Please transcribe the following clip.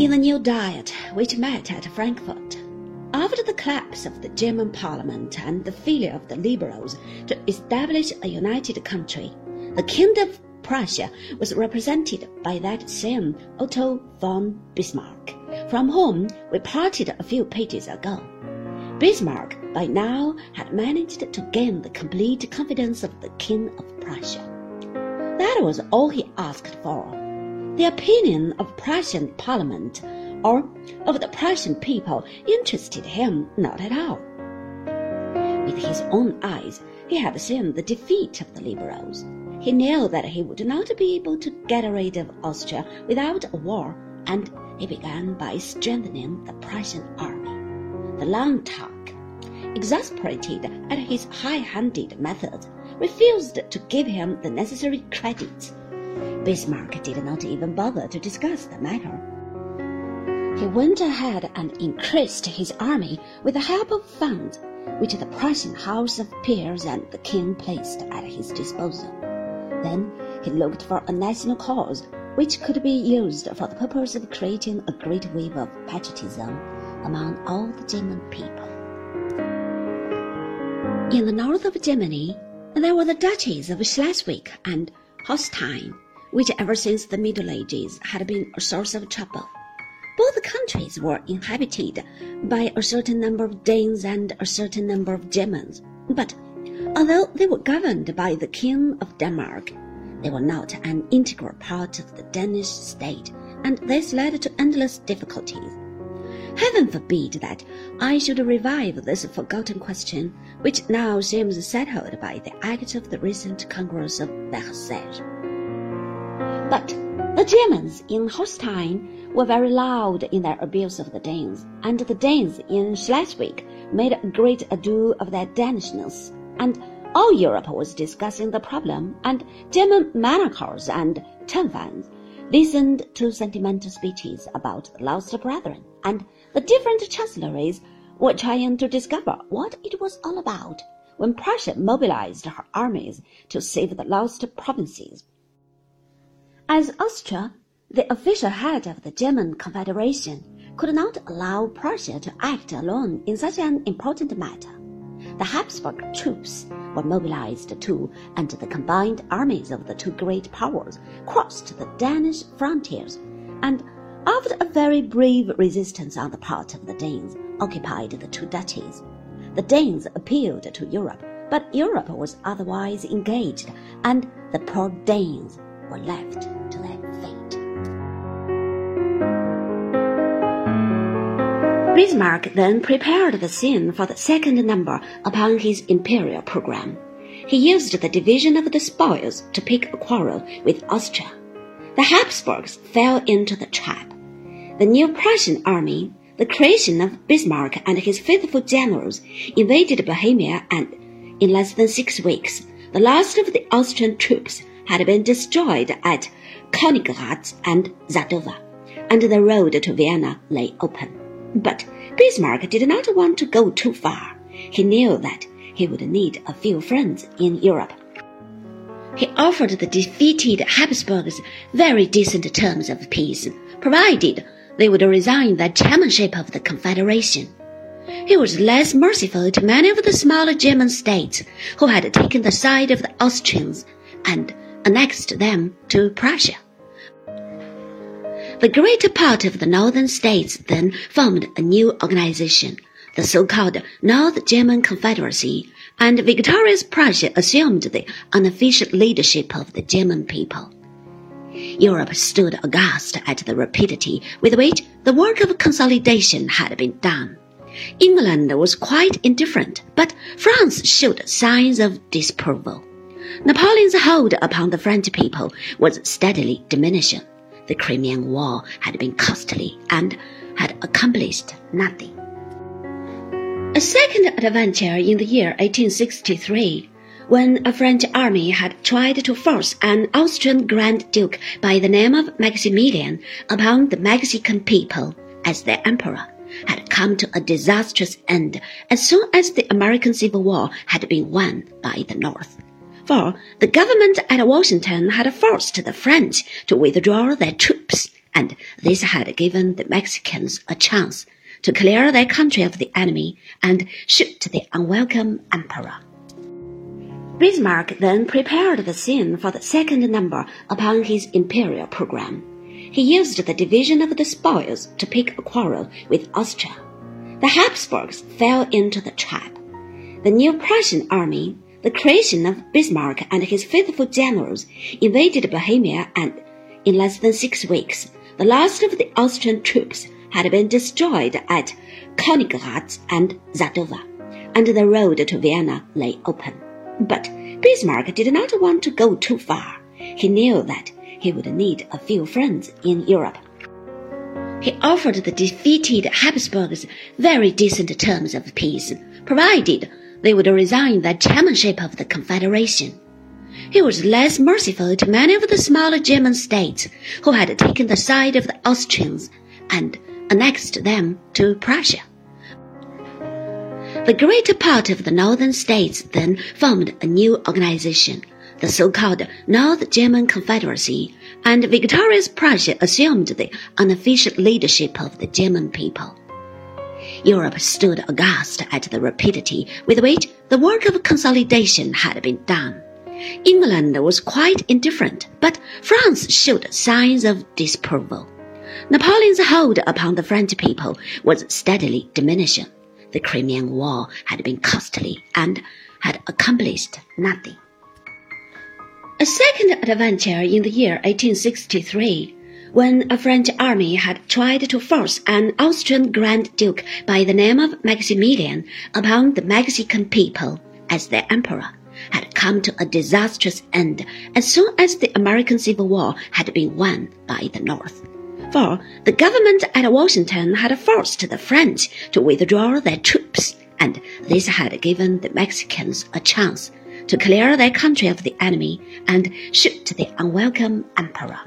In the new Diet, which met at Frankfurt, after the collapse of the German parliament and the failure of the liberals to establish a united country, the Kingdom of Prussia was represented by that same Otto von Bismarck, from whom we parted a few pages ago. Bismarck by now had managed to gain the complete confidence of the King of Prussia. That was all he asked for. The opinion of Prussian Parliament or of the Prussian people interested him not at all. With his own eyes, he had seen the defeat of the liberals. He knew that he would not be able to get rid of Austria without a war, and he began by strengthening the Prussian army. The Landtag, exasperated at his high-handed methods, refused to give him the necessary credit. Bismarck did not even bother to discuss the matter. He went ahead and increased his army with the help of funds which the Prussian House of Peers and the King placed at his disposal. Then he looked for a national cause which could be used for the purpose of creating a great wave of patriotism among all the German people. In the north of Germany, there were the duchies of Schleswig and Holstein, which ever since the Middle Ages had been a source of trouble. Both countries were inhabited by a certain number of Danes and a certain number of Germans, but although they were governed by the King of Denmark, they were not an integral part of the Danish state, and this led to endless difficulties. Heaven forbid that I should revive this forgotten question, which now seems settled by the act of the recent Congress of Versailles. But the Germans in Holstein were very loud in their abuse of the Danes, and the Danes in Schleswig made a great ado of their Danishness, and all Europe was discussing the problem, and German monarchs and Turnvereins listened to sentimental speeches about lost brethren, and the different chancelleries were trying to discover what it was all about when Prussia mobilized her armies to save the lost provinces. As Austria, the official head of the German Confederation, could not allow Prussia to act alone in such an important matter, the Habsburg troops were mobilized too, and the combined armies of the two great powers crossed the Danish frontiers, and after a very brave resistance on the part of the Danes, occupied the two duchies. The Danes appealed to Europe, but Europe was otherwise engaged, and the poor Danes were left to their Bismarck then prepared the scene for the second number upon his imperial program. He used the division of the spoils to pick a quarrel with Austria. The Habsburgs fell into the trap. The new Prussian army, the creation of Bismarck and his faithful generals, invaded Bohemia and, in less than six weeks, the last of the Austrian troops had been destroyed at Königgrätz and Sadowa, and the road to Vienna lay open. But Bismarck did not want to go too far. He knew that he would need a few friends in Europe. He offered the defeated Habsburgs very decent terms of peace, provided they would resign the chairmanship of the Confederation. He was less merciful to many of the smaller German states who had taken the side of the Austrians and annexed them to Prussia. The greater part of the northern states then formed a new organization, the so-called North German Confederacy, and victorious Prussia assumed the unofficial leadership of the German people. Europe stood aghast at the rapidity with which the work of consolidation had been done. England was quite indifferent, but France showed signs of disapproval. Napoleon's hold upon the French people was steadily diminishing. The Crimean War had been costly and had accomplished nothing. A second adventure in the year 1863, when a French army had tried to force an Austrian Grand Duke by the name of Maximilian upon the Mexican people as their emperor, had come to a disastrous end as soon as the American Civil War had been won by the North for the government at Washington had forced the French to withdraw their troops, and this had given the Mexicans a chance to clear their country of the enemy and shoot the unwelcome emperor. Bismarck then prepared the scene for the second number upon his imperial program. He used the division of the spoils to pick a quarrel with Austria. The Habsburgs fell into the trap. The new Prussian army, the creation of Bismarck and his faithful generals, invaded Bohemia and, in less than six weeks, the last of the Austrian troops had been destroyed at Königgrätz and Sadowa, and the road to Vienna lay open. But Bismarck did not want to go too far. He knew that he would need a few friends in Europe. He offered the defeated Habsburgs very decent terms of peace, provided they would resign the chairmanship of the Confederation. He was less merciful to many of the smaller German states who had taken the side of the Austrians and annexed them to Prussia. The greater part of the northern states then formed a new organization, the so-called North German Confederacy, and victorious Prussia assumed the unofficial leadership of the German people. Europe stood aghast at the rapidity with which the work of consolidation had been done. England was quite indifferent, but France showed signs of disapproval. Napoleon's hold upon the French people was steadily diminishing. The Crimean War had been costly and had accomplished nothing. A second adventure in the year 1863, when a French army had tried to force an Austrian Grand Duke by the name of Maximilian upon the Mexican people as their emperor, had come to a disastrous end as soon as the American Civil War had been won by the North for the government at Washington had forced the French to withdraw their troops, and this had given the Mexicans a chance to clear their country of the enemy and shoot the unwelcome emperor.